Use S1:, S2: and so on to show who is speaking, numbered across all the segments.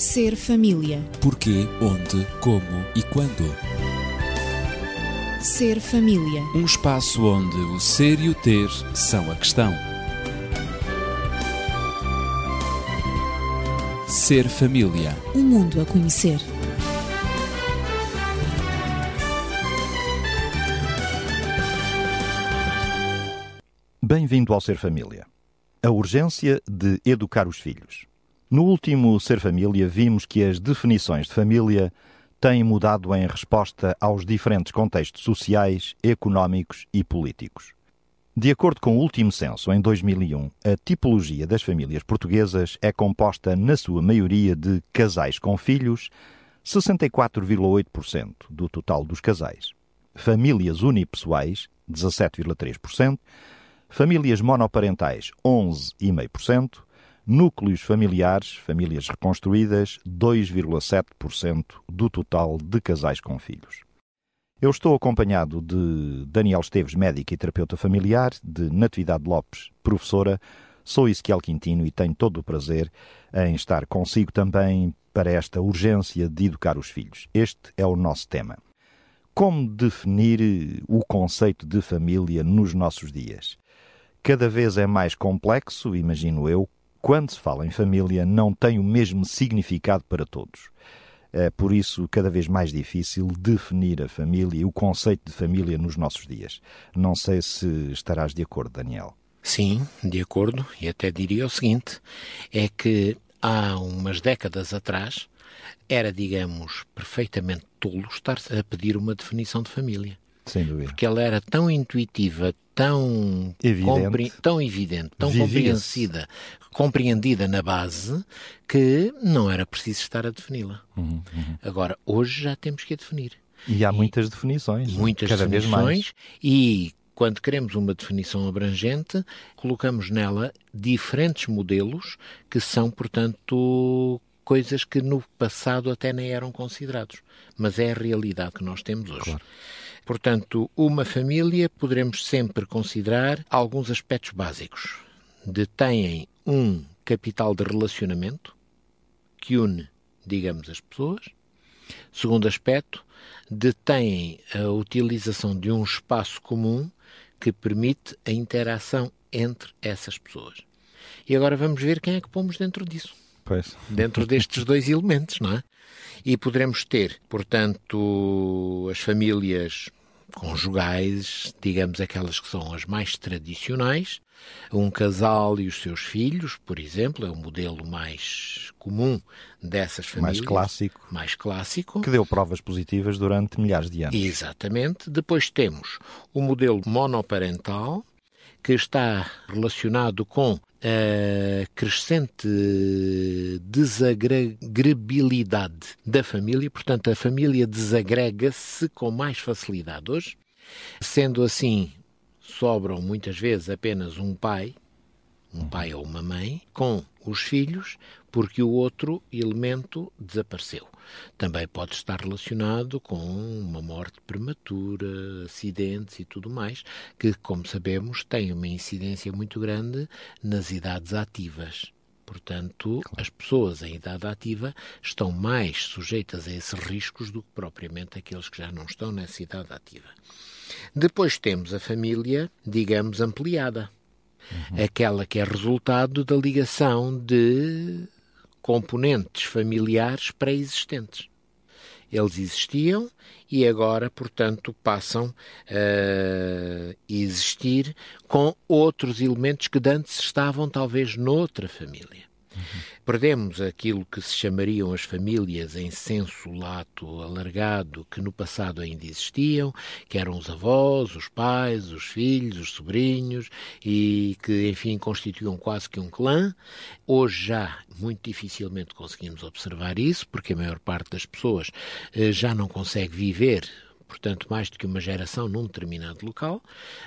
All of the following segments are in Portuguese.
S1: Ser família.
S2: Porquê, onde, como e quando.
S1: Ser família.
S2: Um espaço onde o ser e o ter são a questão. Ser família.
S1: Um mundo a conhecer.
S3: Bem-vindo ao Ser Família. A urgência de educar os filhos. No último Ser Família, vimos que as definições de família têm mudado em resposta aos diferentes contextos sociais, económicos e políticos. De acordo com o último censo, em 2001, a tipologia das famílias portuguesas é composta, na sua maioria, de casais com filhos, 64,8% do total dos casais. Famílias unipessoais, 17,3%. Famílias monoparentais, 11,5%. Núcleos familiares, famílias reconstruídas, 2,7% do total de casais com filhos. Eu estou acompanhado de Daniel Esteves, médico e terapeuta familiar, de Natividade Lopes, professora. Sou Ezequiel Quintino e tenho todo o prazer em estar consigo também para esta urgência de educar os filhos. Este é o nosso tema. Como definir o conceito de família nos nossos dias? Cada vez é mais complexo, imagino eu, quando se fala em família, não tem o mesmo significado para todos. É por isso cada vez mais difícil definir a família e o conceito de família nos nossos dias. Não sei se estarás de acordo, Daniel.
S4: Sim, de acordo, e até diria o seguinte: é que há umas décadas atrás era, digamos, perfeitamente tolo estar a pedir uma definição de família.
S3: Sem dúvida.
S4: Porque ela era tão intuitiva, tão
S3: Evidente.
S4: tão evidente, tão
S3: Vivia-se.
S4: compreensida, compreendida na base, que não era preciso estar a defini-la.
S3: Uhum,
S4: Agora, hoje já temos que a definir.
S3: E há muitas definições.
S4: Muitas
S3: cada vez mais.
S4: definições e quando queremos uma definição abrangente, colocamos nela diferentes modelos que são, portanto, coisas que no passado até nem eram considerados, mas é a realidade que nós temos hoje.
S3: Claro.
S4: Portanto, uma família poderemos sempre considerar alguns aspectos básicos. Detêm um capital de relacionamento que une, digamos, as pessoas. Segundo aspecto, detêm a utilização de um espaço comum que permite a interação entre essas pessoas. E agora vamos ver quem é que pomos dentro disso
S3: Pois.
S4: dentro destes dois elementos, não é? E poderemos ter, portanto, as famílias conjugais, digamos aquelas que são as mais tradicionais, um casal e os seus filhos, por exemplo, é o modelo mais comum dessas famílias.
S3: Mais clássico.
S4: Mais clássico.
S3: Que deu provas positivas durante milhares de anos.
S4: Exatamente. Depois temos o modelo monoparental, que está relacionado com a crescente desagregabilidade da família, portanto, a família desagrega-se com mais facilidade hoje. Sendo assim, sobram muitas vezes apenas um pai, um pai ou uma mãe, com os filhos, porque o outro elemento desapareceu. Também pode estar relacionado com uma morte prematura, acidentes e tudo mais, que, como sabemos, têm uma incidência muito grande nas idades ativas. Portanto, as pessoas em idade ativa estão mais sujeitas a esses riscos do que propriamente aqueles que já não estão nessa idade ativa. Depois temos a família, digamos, ampliada. Aquela que é resultado da ligação de componentes familiares pré-existentes. Eles existiam e agora, portanto, passam a existir com outros elementos que antes estavam talvez noutra família. Perdemos aquilo que se chamariam as famílias em senso lato alargado, que no passado ainda existiam, que eram os avós, os pais, os filhos, os sobrinhos e que, enfim, constituíam quase que um clã. Hoje já muito dificilmente conseguimos observar isso, porque a maior parte das pessoas eh, já não consegue viver portanto, mais do que uma geração num determinado local,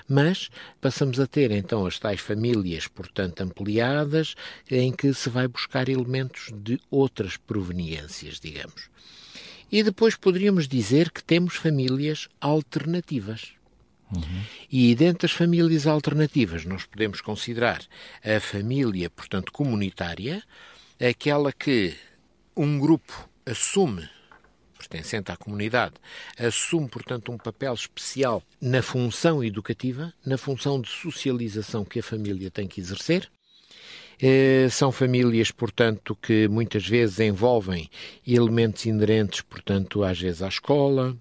S4: mas passamos a ter então as tais famílias, portanto, ampliadas, em que se vai buscar elementos de outras proveniências, digamos. E depois poderíamos dizer que temos famílias alternativas. E dentre as famílias alternativas, nós podemos considerar a família, portanto, comunitária, aquela que um grupo assume pertencente à comunidade, assume, portanto, um papel especial na função educativa, na função de socialização que a família tem que exercer. Eh, são famílias, portanto, que muitas vezes envolvem elementos inerentes, portanto, às vezes à escola,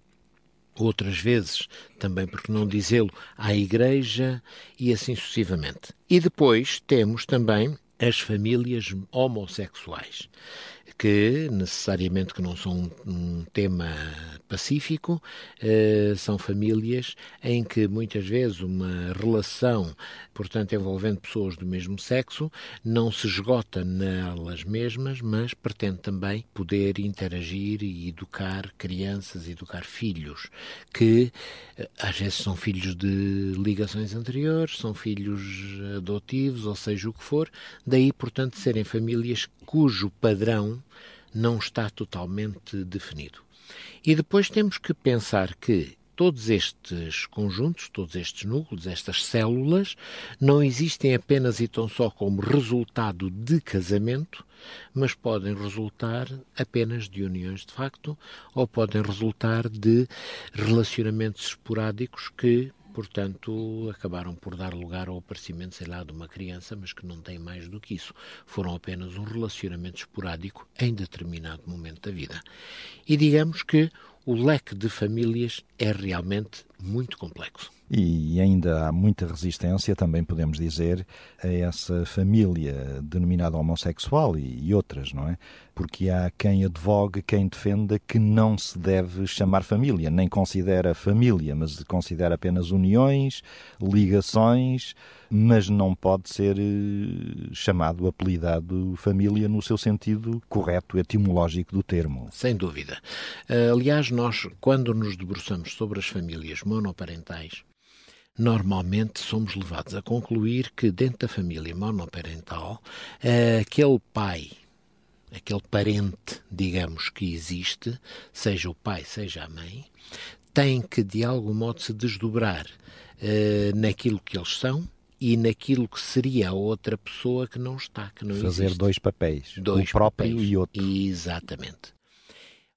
S4: outras vezes, também porque não dizê-lo, à igreja e assim sucessivamente. E depois temos também as famílias homossexuais que necessariamente que não são um, um tema pacífico, eh, são famílias em que muitas vezes uma relação, portanto envolvendo pessoas do mesmo sexo, não se esgota nelas mesmas, mas pretende também poder interagir e educar crianças, educar filhos, que eh, às vezes são filhos de ligações anteriores, são filhos adotivos, ou seja o que for, daí portanto serem famílias cujo padrão não está totalmente definido. E depois temos que pensar que todos estes conjuntos, todos estes núcleos, estas células, não existem apenas e tão só como resultado de casamento, mas podem resultar apenas de uniões de facto ou podem resultar de relacionamentos esporádicos que portanto, acabaram por dar lugar ao aparecimento, sei lá, de uma criança, mas que não tem mais do que isso. Foram apenas um relacionamento esporádico em determinado momento da vida. E digamos que o leque de famílias é realmente muito complexo.
S3: E ainda há muita resistência, também podemos dizer, a essa família denominada homossexual e, e outras, não é? Porque há quem advogue, quem defenda que não se deve chamar família, nem considera família, mas considera apenas uniões, ligações, mas não pode ser eh, chamado, apelidado família no seu sentido correto, etimológico do termo.
S4: Sem dúvida. Eh, aliás, nós, quando nos debruçamos sobre as famílias monoparentais, normalmente somos levados a concluir que dentro da família monoparental, eh, aquele pai, aquele parente, digamos, que existe, seja o pai, seja a mãe, tem que de algum modo se desdobrar naquilo que eles são e naquilo que seria a outra pessoa que não está, que não
S3: Fazer
S4: existe.
S3: dois papéis,
S4: dois
S3: o próprio
S4: papéis.
S3: e outro.
S4: Exatamente.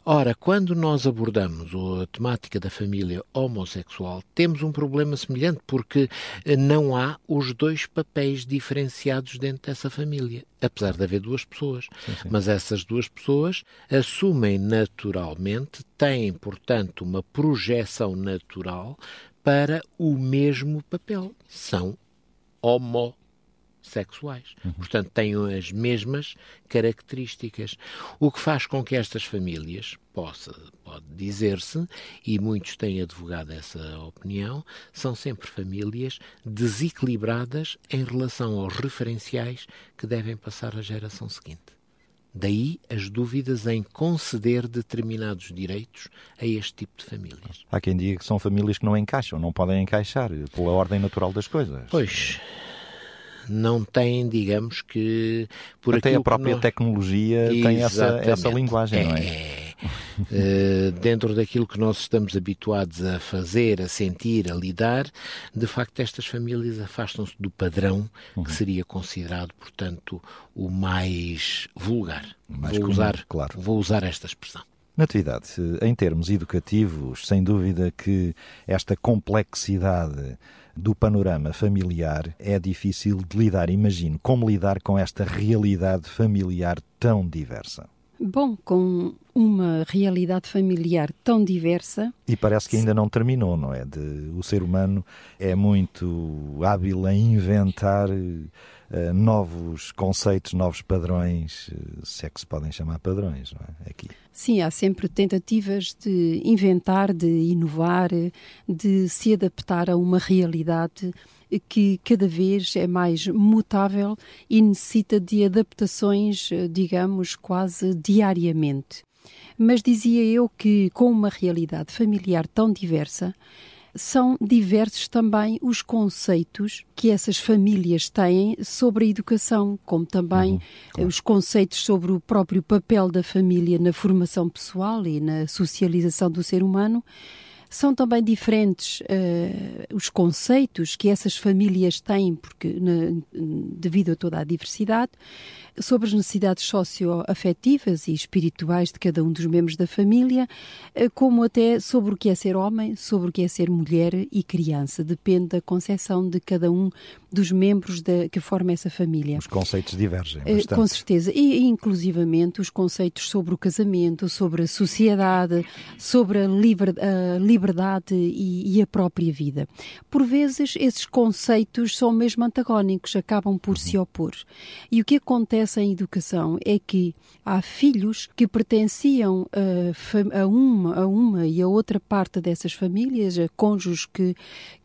S4: Ora, quando nós abordamos a temática da família homossexual, temos um problema semelhante, porque eh, não há os dois papéis diferenciados dentro dessa família, apesar de haver duas pessoas.
S3: Sim, sim.
S4: Mas essas duas pessoas assumem naturalmente, têm, portanto, uma projeção natural para o mesmo papel. São homossexuais. Uhum. Portanto, têm as mesmas características. O que faz com que estas famílias, possa, pode dizer-se, e muitos têm advogado essa opinião, são sempre famílias desequilibradas em relação aos referenciais que devem passar à geração seguinte. Daí as dúvidas em conceder determinados direitos a este tipo de famílias.
S3: Há quem diga que são famílias que não encaixam, não podem encaixar pela ordem natural das coisas.
S4: Pois, não têm, digamos que
S3: por Até a própria nós... tecnologia Exatamente. tem essa, essa linguagem,
S4: é,
S3: não é?
S4: é. uh, dentro daquilo que nós estamos habituados a fazer, a sentir, a lidar, de facto estas famílias afastam-se do padrão uhum. que seria considerado, portanto, o mais vulgar.
S3: Mais
S4: vou,
S3: comum,
S4: usar,
S3: claro.
S4: vou usar esta expressão.
S3: Natividade, em termos educativos, sem dúvida que esta complexidade do panorama familiar é difícil de lidar. Imagino como lidar com esta realidade familiar tão diversa.
S5: Bom, com uma realidade familiar tão diversa.
S3: E parece que ainda não terminou, não é? De, o ser humano é muito hábil em inventar uh, novos conceitos, novos padrões, uh, se é que se podem chamar padrões, não é? Aqui.
S5: Sim, há sempre tentativas de inventar, de inovar, de se adaptar a uma realidade que cada vez é mais mutável e necessita de adaptações, digamos, quase diariamente. Mas dizia eu que, com uma realidade familiar tão diversa, são diversos também os conceitos que essas famílias têm sobre a educação, como também uhum, claro. os conceitos sobre o próprio papel da família na formação pessoal e na socialização do ser humano São também diferentes uh, os conceitos que essas famílias têm, porque na, devido a toda a diversidade sobre as necessidades socioafetivas e espirituais de cada um dos membros da família, eh, como até sobre o que é ser homem, sobre o que é ser mulher e criança. Depende da concepção de cada um dos membros da, que forma essa família.
S3: Os conceitos divergem
S5: eh, bastante. Com certeza. E, inclusivamente, os conceitos sobre o casamento, sobre a sociedade, sobre a, liber, a liberdade e, e, a própria vida. Por vezes, esses conceitos são mesmo antagónicos, acabam por uhum. se opor. E o que acontece em educação é que há filhos que pertenciam a, a uma, a uma e a outra parte dessas famílias, a cônjuges que,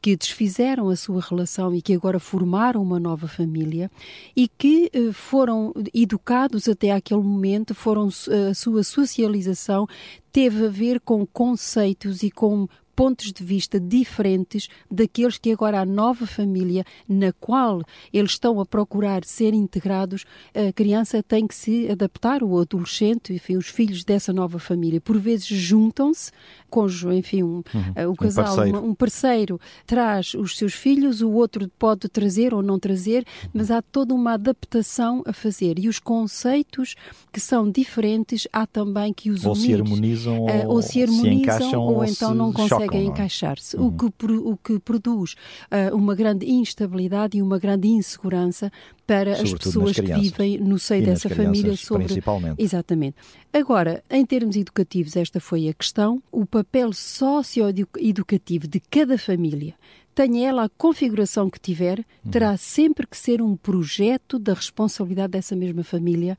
S5: que desfizeram a sua relação e que agora formaram uma nova família e que eh, foram educados até aquele momento, foram a sua socialização teve a ver com conceitos e com pontos de vista diferentes daqueles que agora a nova família na qual eles estão a procurar ser integrados, a criança tem que se adaptar, o adolescente, enfim, os filhos dessa nova família. Por vezes juntam-se, cônjuge, enfim, um, uhum, o casal, um parceiro. um parceiro. traz os seus filhos, o outro pode trazer ou não trazer, mas há toda uma adaptação a fazer. E os conceitos que são diferentes, há também que os
S3: ou
S5: unir.
S3: Se harmonizam,
S5: uh, ou se harmonizam,
S3: se
S5: ou, ou então não conseguem conseguem é? encaixar-se, uhum. o, que, o que produz uh, uma grande instabilidade e uma grande insegurança para Sobretudo as pessoas que vivem no seio dessa família
S3: sobre principalmente.
S5: exatamente. Agora, em termos educativos, esta foi a questão, o papel socioeducativo de cada família tenha ela a configuração que tiver, terá uhum. sempre que ser um projeto da responsabilidade dessa mesma família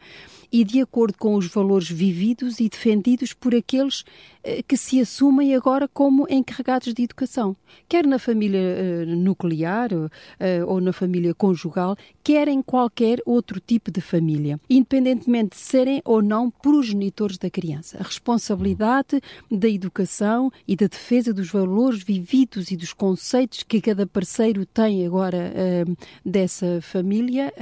S5: e de acordo com os valores vividos e defendidos por aqueles eh, que se assumem agora como encarregados de educação, quer na família eh, nuclear eh, ou na família conjugal, quer em qualquer outro tipo de família, independentemente de serem ou não progenitores da criança. A responsabilidade da educação e da defesa dos valores vividos e dos conceitos que cada parceiro tem agora dessa família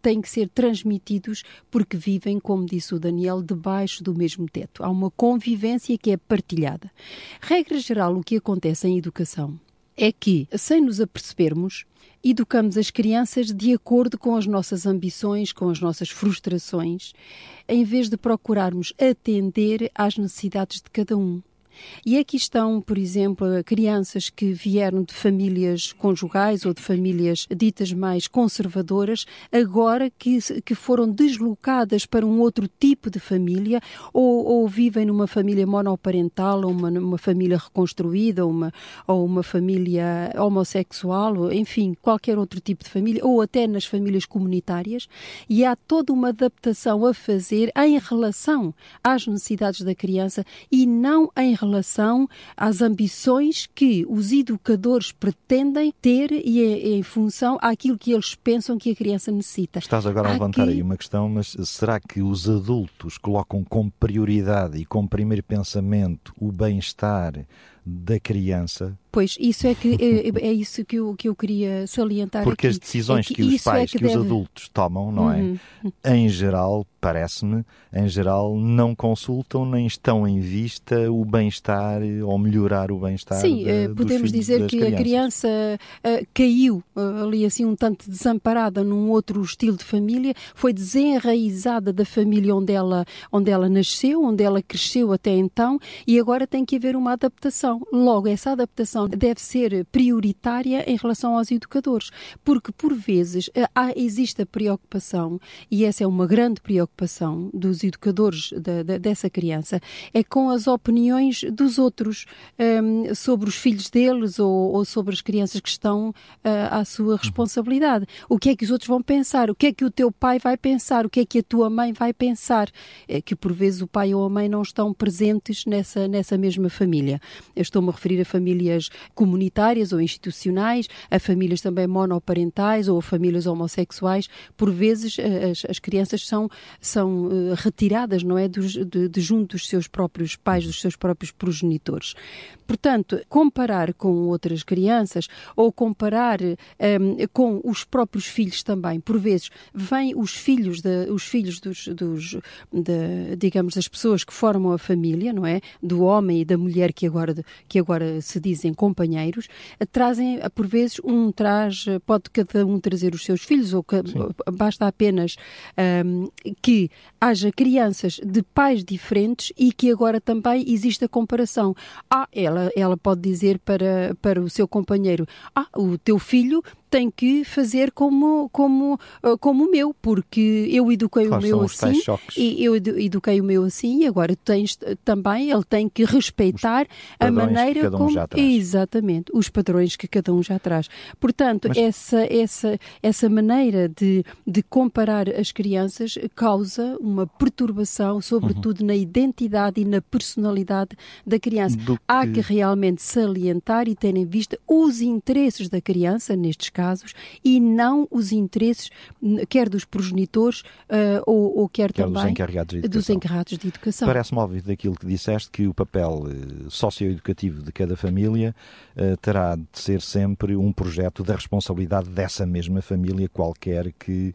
S5: tem que ser transmitidos porque vivem, como disse o Daniel, debaixo do mesmo teto. Há uma convivência que é partilhada. Regra geral, o que acontece em educação é que, sem nos apercebermos, educamos as crianças de acordo com as nossas ambições, com as nossas frustrações, em vez de procurarmos atender às necessidades de cada um. E aqui estão, por exemplo, crianças que vieram de famílias conjugais ou de famílias ditas mais conservadoras, agora que, que foram deslocadas para um outro tipo de família ou, ou vivem numa família monoparental ou uma, uma família reconstruída ou uma, ou uma família homossexual, enfim, qualquer outro tipo de família, ou até nas famílias comunitárias, e há toda uma adaptação a fazer em relação às necessidades da criança e não em relação às ambições que os educadores pretendem ter e em, em função àquilo que eles pensam que a criança necessita.
S3: Estás agora a levantar Aqui... aí uma questão, mas será que os adultos colocam como prioridade e como primeiro pensamento o bem-estar da criança
S5: Pois, isso é, que, é, é, isso que eu, que eu queria salientar
S3: Porque
S5: aqui.
S3: as decisões é que, que os é pais, é que, que deve... os adultos tomam, não é? uhum. é? Em geral, parece-me, em geral, não consultam nem estão em vista o bem-estar ou melhorar o bem-estar
S5: Sim,
S3: de,
S5: eh, podemos dizer que
S3: crianças.
S5: a criança uh, caiu uh, ali assim um tanto desamparada num outro estilo de família, foi desenraizada da família onde ela, onde ela nasceu, onde ela cresceu até então e agora tem que haver uma adaptação. Logo, essa adaptação deve ser prioritária em relação aos educadores, porque por vezes eh, há, existe a preocupação, e essa é uma grande preocupação dos educadores de, de, dessa criança, é com as opiniões dos outros um, ehm, sobre os filhos deles ou, ou, sobre as crianças que estão uh, à sua responsabilidade. O que é que os outros vão pensar? O que é que o teu pai vai pensar? O que é que a tua mãe vai pensar? É que por vezes o pai ou a mãe não estão presentes nessa, nessa mesma família. Estou-me a referir a famílias comunitárias ou institucionais, a famílias também monoparentais ou a famílias homossexuais. Por vezes as, as crianças são, são uh, retiradas, não é, de, de junto dos seus próprios pais, dos seus próprios progenitores. Portanto, comparar com outras crianças ou comparar um, ehm, com os próprios filhos também, por vezes, vêm os filhos, de, os filhos dos, dos de, digamos, das pessoas que formam a família, não é? Do homem e da mulher que agora que agora se dizem companheiros, trazem, por vezes, um traz, pode cada um trazer os seus filhos, ou que, basta apenas um, que haja crianças de pais diferentes e que agora também existe a comparação. Ah, ela, ela pode dizer para, para o seu companheiro: Ah, o teu filho tem que fazer como como uh, como o meu, porque eu eduquei
S3: claro,
S5: o meu assim e eu eduquei o meu assim e agora tens também ele tem que respeitar a maneira
S3: um
S5: como exatamente os padrões que cada um já traz. Portanto, Mas... essa essa essa maneira de de comparar as crianças causa uma perturbação, sobretudo uhum. na identidade e na personalidade da criança. Que... Há que realmente salientar e ter em vista os interesses da criança nestes casos casos e não os interesses quer dos progenitores uh, ou, ou, quer, quer também
S3: dos encarregados de
S5: educação. encarregados de educação.
S3: Parece-me óbvio daquilo que disseste que o papel uh, socioeducativo de cada família uh, terá de ser sempre um projeto da responsabilidade dessa mesma família, qualquer que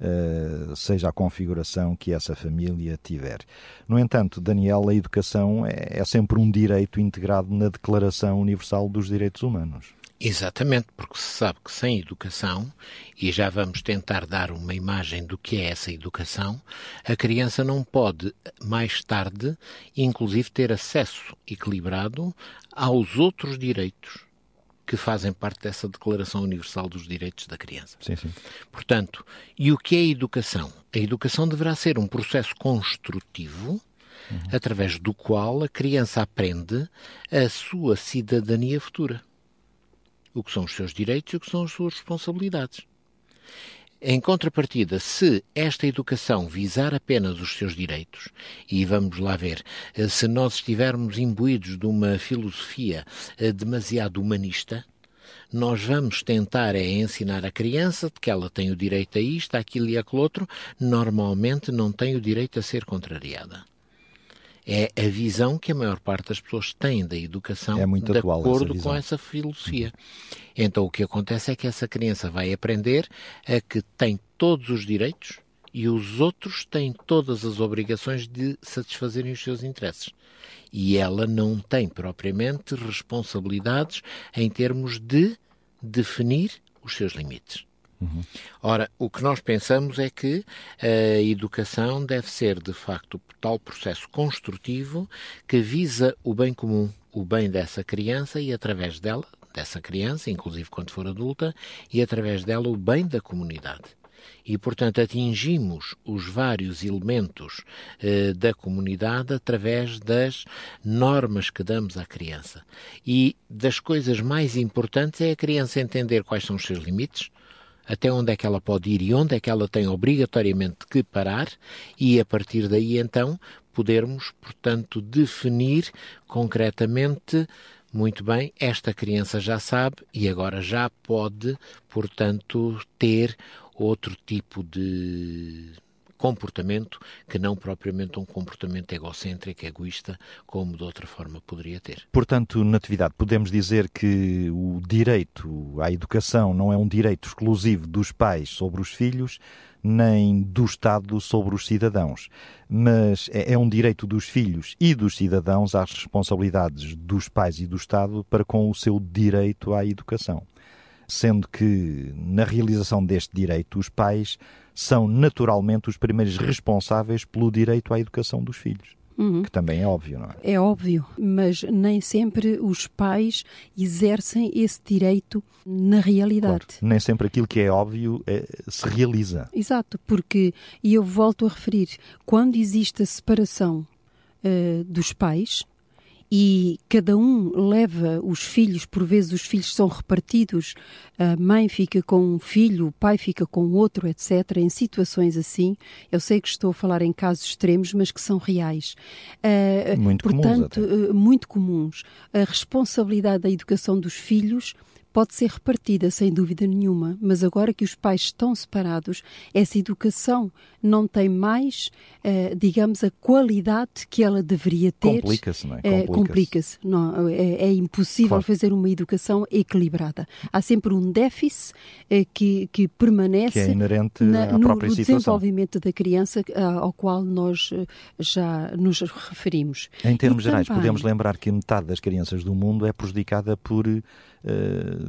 S3: Uh, seja a configuração que essa família tiver. No entanto, Daniel, a educação é, é sempre um direito integrado na Declaração Universal dos Direitos Humanos.
S4: Exatamente, porque se sabe que sem educação, e já vamos tentar dar uma imagem do que é essa educação, a criança não pode, mais tarde, inclusive ter acesso equilibrado aos outros direitos que fazem parte dessa Declaração Universal dos Direitos da Criança.
S3: Sim, sim.
S4: Portanto, e o que é a educação? A educação deverá ser um processo construtivo uhum. através do qual a criança aprende a sua cidadania futura o que são os seus direitos e o que são as suas responsabilidades. Em contrapartida, se esta educação visar apenas os seus direitos, e vamos lá ver, eh, se nós estivermos imbuídos de uma filosofia eh, demasiado humanista, nós vamos tentar é ensinar a criança que ela tem o direito a isto, aquilo e aquilo outro, normalmente não tem o direito a ser contrariada é a visão que a maior parte das pessoas tem da educação
S3: é muito
S4: de acordo
S3: essa
S4: com essa filosofia. Então o que acontece é que essa criança vai aprender a que tem todos os direitos e os outros têm todas as obrigações de satisfazerem os seus interesses. E ela não tem propriamente responsabilidades em termos de definir os seus limites. Uhum. Ora, o que nós pensamos é que a educação deve ser, de facto, tal processo construtivo que visa o bem comum, o bem dessa criança e, através dela, dessa criança, inclusive quando for adulta, e através dela o bem da comunidade. E, portanto, atingimos os vários elementos eh, da comunidade através das normas que damos à criança. E das coisas mais importantes é a criança entender quais são os seus limites, até onde é que ela pode ir e onde é que ela tem obrigatoriamente que parar? E a partir daí então podermos, portanto, definir concretamente muito bem, esta criança já sabe e agora já pode, portanto, ter outro tipo de comportamento que não propriamente um comportamento egocêntrico, egoísta, como de outra forma poderia ter.
S3: Portanto, Natividade, podemos dizer que o direito à educação não é um direito exclusivo dos pais sobre os filhos, nem do Estado sobre os cidadãos, mas é, é um direito dos filhos e dos cidadãos às responsabilidades dos pais e do Estado para com o seu direito à educação. Sendo que, na realização deste direito, os pais são naturalmente os primeiros responsáveis pelo direito à educação dos filhos. Uhum. Que também é óbvio, não é?
S5: É óbvio, mas nem sempre os pais exercem esse direito na realidade.
S3: Claro. Nem sempre aquilo que é óbvio é, se realiza.
S5: Exato, porque, e eu volto a referir, quando existe a separação uh, dos pais, e cada um leva os filhos, por vezes os filhos são repartidos, a mãe fica com um filho, o pai fica com outro, etc. Em situações assim, eu sei que estou a falar em casos extremos, mas que são reais.
S3: Uh, muito
S5: portanto,
S3: comuns.
S5: Uh, muito comuns. A responsabilidade da educação dos filhos pode ser repartida sem dúvida nenhuma, mas agora que os pais estão separados, essa educação não tem mais, uh, digamos, a qualidade que ela deveria ter.
S3: Complica-se, não é?
S5: Complica-se. Complica é, é, impossível claro. fazer uma educação equilibrada. Há sempre um déficit uh, que, que permanece
S3: que é inerente na, à própria
S5: no,
S3: situação.
S5: desenvolvimento da criança uh, ao qual nós já nos referimos.
S3: Em termos e gerais, também... podemos lembrar que metade das crianças do mundo é prejudicada por eh,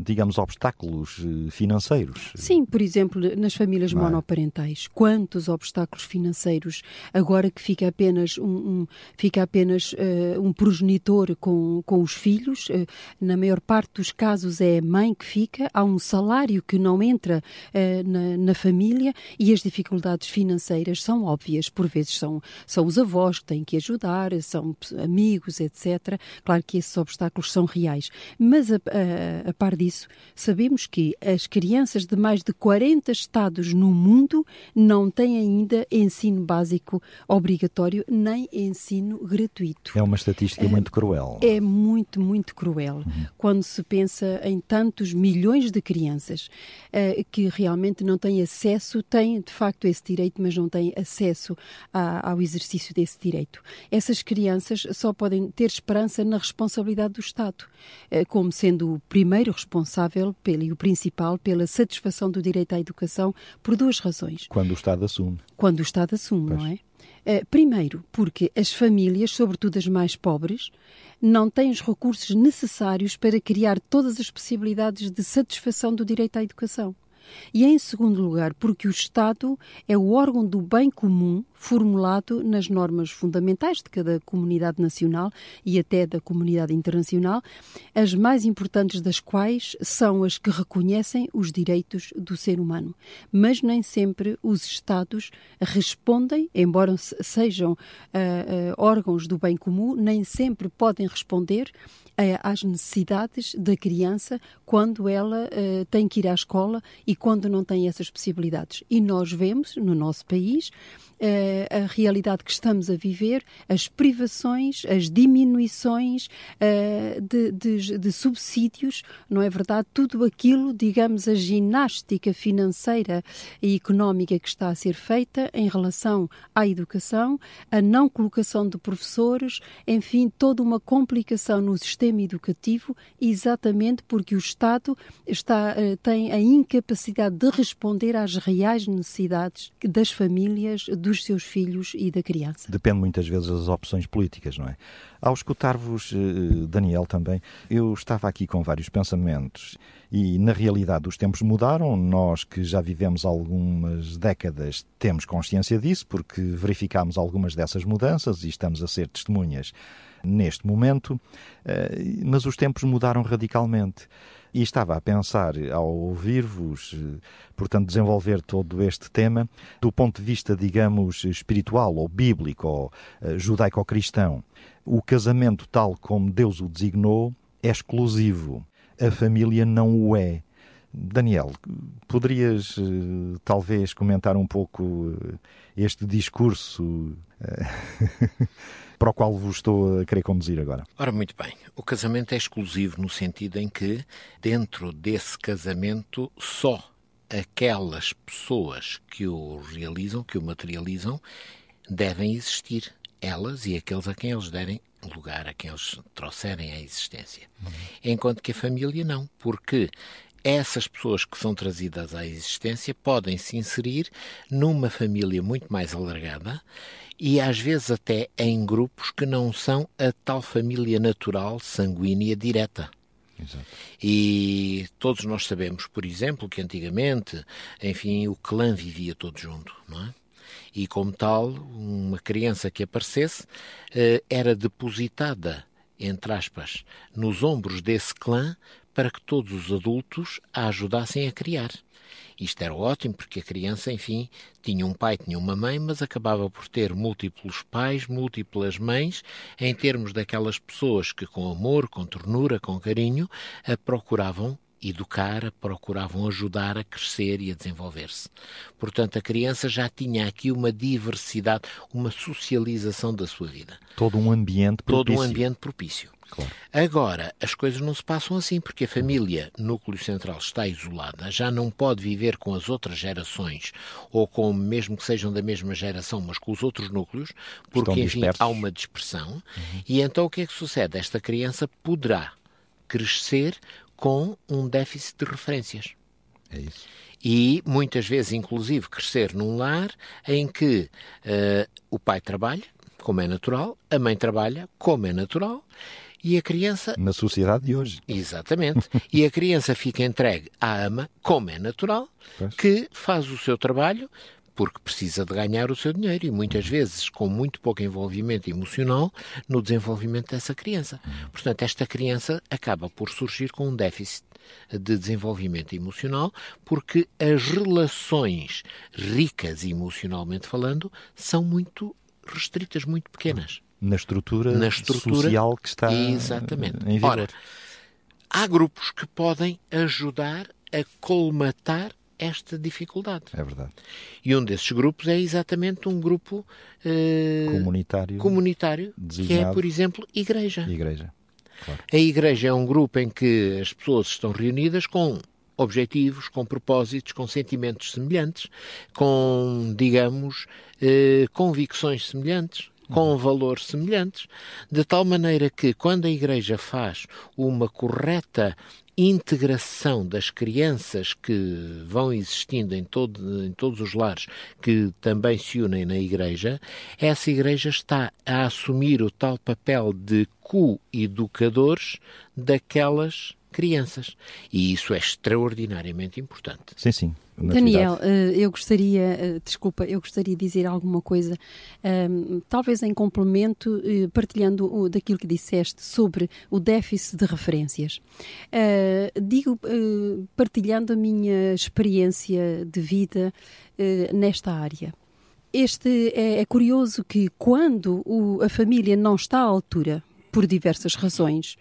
S3: digamos, obstáculos eh, financeiros.
S5: Sim, por exemplo, nas famílias é? monoparentais, quantos obstáculos financeiros agora que fica apenas um, um fica apenas uh, um progenitor com, com os filhos, uh, na maior parte dos casos é a mãe que fica, há um salário que não entra uh, na, na, família e as dificuldades financeiras são óbvias, por vezes são, são os avós que têm que ajudar, são amigos, etc. Claro que esses obstáculos são reais, mas a, a a, par disso, sabemos que as crianças de mais de 40 estados no mundo não têm ainda ensino básico obrigatório nem ensino gratuito.
S3: É uma estatística é, muito cruel.
S5: É muito, muito cruel. Uhum. Quando se pensa em tantos milhões de crianças uh, que realmente não têm acesso, têm de facto esse direito, mas não têm acesso a, ao exercício desse direito. Essas crianças só podem ter esperança na responsabilidade do Estado, uh, como sendo primeiro responsável pelo, e o principal pela satisfação do direito à educação por duas razões.
S3: Quando o Estado assume.
S5: Quando o Estado assume, pois. não é? Uh, primeiro, porque as famílias, sobretudo as mais pobres, não têm os recursos necessários para criar todas as possibilidades de satisfação do direito à educação. E, em segundo lugar, porque o Estado é o órgão do bem comum formulado nas normas fundamentais de cada comunidade nacional e até da comunidade internacional, as mais importantes das quais são as que reconhecem os direitos do ser humano. Mas nem sempre os Estados respondem, embora sejam uh, uh, órgãos do bem comum, nem sempre podem responder às necessidades da criança quando ela uh, tem que ir à escola e quando não tem essas possibilidades. E nós vemos no nosso país a realidade que estamos a viver, as privações, as diminuições uh, de, de, de, subsídios, não é verdade? Tudo aquilo, digamos, a ginástica financeira e económica que está a ser feita em relação à educação, a não colocação de professores, enfim, toda uma complicação no sistema educativo, exatamente porque o Estado está, uh, tem a incapacidade de responder às reais necessidades das famílias, dos seus filhos e da criança.
S3: Depende muitas vezes das opções políticas, não é? Ao escutar-vos, eh, Daniel, também, eu estava aqui com vários pensamentos e, na realidade, os tempos mudaram. Nós que já vivemos algumas décadas temos consciência disso, porque verificámos algumas dessas mudanças e estamos a ser testemunhas neste momento, eh, mas os tempos mudaram radicalmente. E estava a pensar, ao ouvir-vos, portanto, desenvolver todo este tema, do ponto de vista, digamos, espiritual ou bíblico ou uh, judaico-cristão. O casamento, tal como Deus o designou, é exclusivo. A família não o é. Daniel, poderias uh, talvez comentar um pouco uh, este discurso para o qual vos estou a querer conduzir agora.
S4: Ora, muito bem. O casamento é exclusivo no sentido em que, dentro desse casamento, só aquelas pessoas que o realizam, que o materializam, devem existir. Elas e aqueles a quem eles derem lugar, a quem eles trouxerem à existência. Uhum. Enquanto que a família não, porque essas pessoas que são trazidas à existência podem se inserir numa família muito mais alargada e às vezes até em grupos que não são a tal família natural, sanguínea, direta. Exato. E todos nós sabemos, por exemplo, que antigamente, enfim, o clã vivia todo junto, não é? E como tal, uma criança que aparecesse eh, era depositada, entre aspas, nos ombros desse clã para que todos os adultos a ajudassem a criar. Isto era ótimo porque a criança, enfim, tinha um pai, tinha uma mãe, mas acabava por ter múltiplos pais, múltiplas mães, em termos daquelas pessoas que com amor, com ternura, com carinho, a procuravam educar, procuravam ajudar a crescer e a desenvolver-se. Portanto, a criança já tinha aqui uma diversidade, uma socialização da sua vida.
S3: Todo um ambiente propício.
S4: Todo um ambiente propício. Claro. Agora, as coisas não se passam assim, porque a família, núcleo central, está isolada, já não pode viver com as outras gerações, ou com, mesmo que sejam da mesma geração, mas com os outros núcleos, porque, enfim, há uma dispersão. Uhum. E então o que é que sucede? Esta criança poderá crescer com um déficit de referências.
S3: É isso.
S4: E muitas vezes, inclusive, crescer num lar em que uh, o pai trabalha, como é natural, a mãe trabalha, como é natural, e a criança.
S3: Na sociedade de hoje.
S4: Exatamente. e a criança fica entregue à ama, como é natural, pois. que faz o seu trabalho porque precisa de ganhar o seu dinheiro e muitas vezes com muito pouco envolvimento emocional no desenvolvimento dessa criança. Portanto, esta criança acaba por surgir com um déficit de desenvolvimento emocional porque as relações ricas emocionalmente falando são muito restritas, muito pequenas.
S3: Na estrutura, Na estrutura social que está exatamente. em vigor. Ora,
S4: há grupos que podem ajudar a colmatar esta dificuldade.
S3: É verdade.
S4: E um desses grupos é exatamente um grupo
S3: eh, comunitário,
S4: comunitário que é, por exemplo, igreja.
S3: Igreja. Claro.
S4: A igreja é um grupo em que as pessoas estão reunidas com objetivos, com propósitos, com sentimentos semelhantes, com, digamos, eh, convicções semelhantes, com valores semelhantes, de tal maneira que quando a Igreja faz uma correta integração das crianças que vão existindo em, todo, em todos os lares que também se unem na Igreja, essa Igreja está a assumir o tal papel de co-educadores daquelas crianças. E isso é extraordinariamente importante.
S3: Sim, sim.
S5: Daniel, eh, eu gostaria, eh, desculpa, eu gostaria de dizer alguma coisa, ehm, talvez em complemento, eh, partilhando daquilo que disseste sobre o déficit de referências. Digo, partilhando a minha experiência de vida nesta área. Este é, é curioso que quando a família não está à altura, por diversas razões,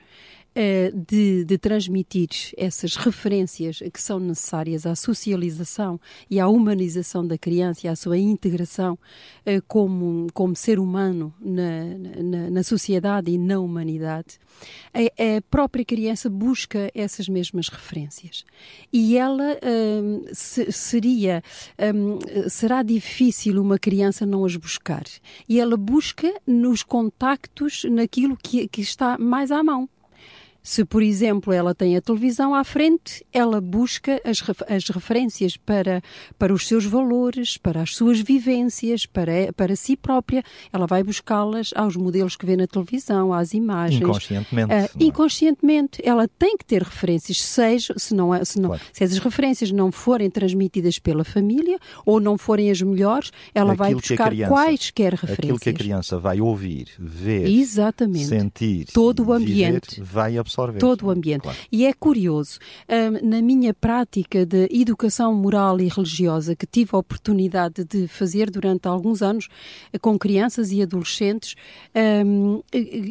S5: de, de, transmitir essas referências que são necessárias à socialização e à humanização da criança e à sua integração eh, como, como ser humano na, na, na sociedade e na humanidade, a, a, própria criança busca essas mesmas referências. E ela um, se, seria, um, será difícil uma criança não as buscar. E ela busca nos contactos, naquilo que, que está mais à mão. Se, por exemplo, ela tem a televisão à frente, ela busca as, as referências para, para os seus valores, para as suas vivências, para, para si própria. Ela vai buscá-las aos modelos que vê na televisão, às imagens.
S3: Inconscientemente. Uh,
S5: inconscientemente. Ela tem que ter referências, seja, se, não, é, se, não, claro. se essas referências não forem transmitidas pela família ou não forem as melhores, ela aquilo vai buscar criança, quaisquer referências.
S3: Aquilo que a criança vai ouvir, ver,
S5: Exatamente.
S3: sentir,
S5: todo o ambiente
S3: viver, vai absorver.
S5: Todo o ambiente. Claro. E é curioso, um, na minha prática de educação moral e religiosa, que tive a oportunidade de fazer durante alguns anos eh, com crianças e adolescentes, um,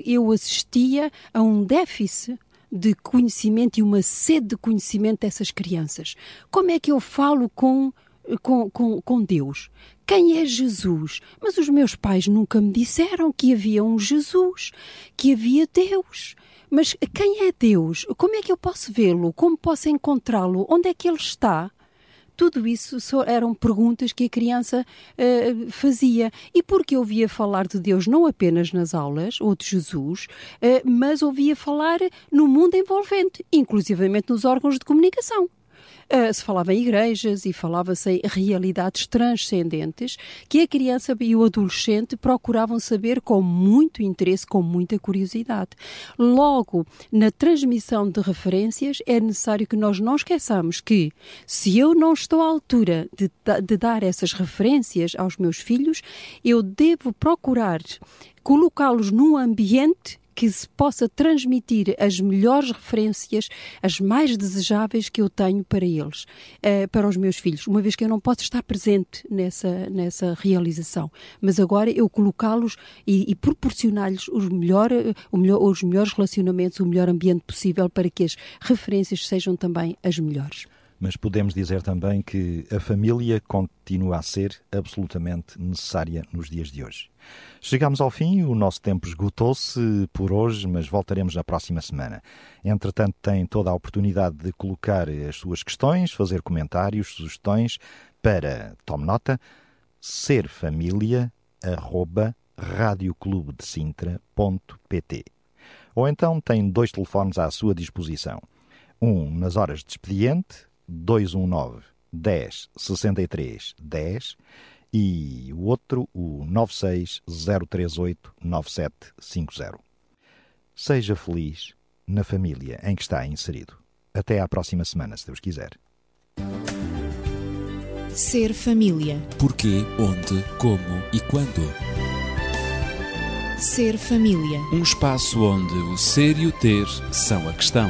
S5: eu assistia a um déficit de conhecimento e uma sede de conhecimento dessas crianças. Como é que eu falo com com, com, com Deus. Quem é Jesus? Mas os meus pais nunca me disseram que havia um Jesus, que havia Deus. Mas quem é Deus? Como é que eu posso vê-lo? Como posso encontrá-lo? Onde é que ele está? Tudo isso eram perguntas que a criança uh, fazia. E porque ouvia falar de Deus não apenas nas aulas, ou de Jesus, uh, mas ouvia falar no mundo envolvente, inclusivamente nos órgãos de comunicação. Uh, se falava em igrejas e falava-se em realidades transcendentes que a criança e o adolescente procuravam saber com muito interesse, com muita curiosidade. Logo, na transmissão de referências, é necessário que nós não esqueçamos que, se eu não estou à altura de, de dar essas referências aos meus filhos, eu devo procurar colocá-los num ambiente que se possa transmitir as melhores referências, as mais desejáveis que eu tenho para eles, uh, para os meus filhos, uma vez que eu não posso estar presente nessa, nessa realização. Mas agora eu colocá-los e, e proporcionar-lhes os, melhor, o melhor, os melhores relacionamentos, o melhor ambiente possível para que as referências sejam também as melhores
S3: mas podemos dizer também que a família continua a ser absolutamente necessária nos dias de hoje. Chegamos ao fim, o nosso tempo esgotou-se por hoje, mas voltaremos na próxima semana. Entretanto, tem toda a oportunidade de colocar as suas questões, fazer comentários, sugestões para, tome nota, serfamilia@radioclubedesintra.pt. Ou então tem dois telefones à sua disposição. Um nas horas de expediente, 219 10 63 10 e o outro, o 96 038 9750. Seja feliz na família em que está inserido. Até à próxima semana, se Deus quiser.
S1: Ser família.
S2: Porquê, onde, como e quando.
S1: Ser família.
S2: Um espaço onde o ser e o ter são a questão.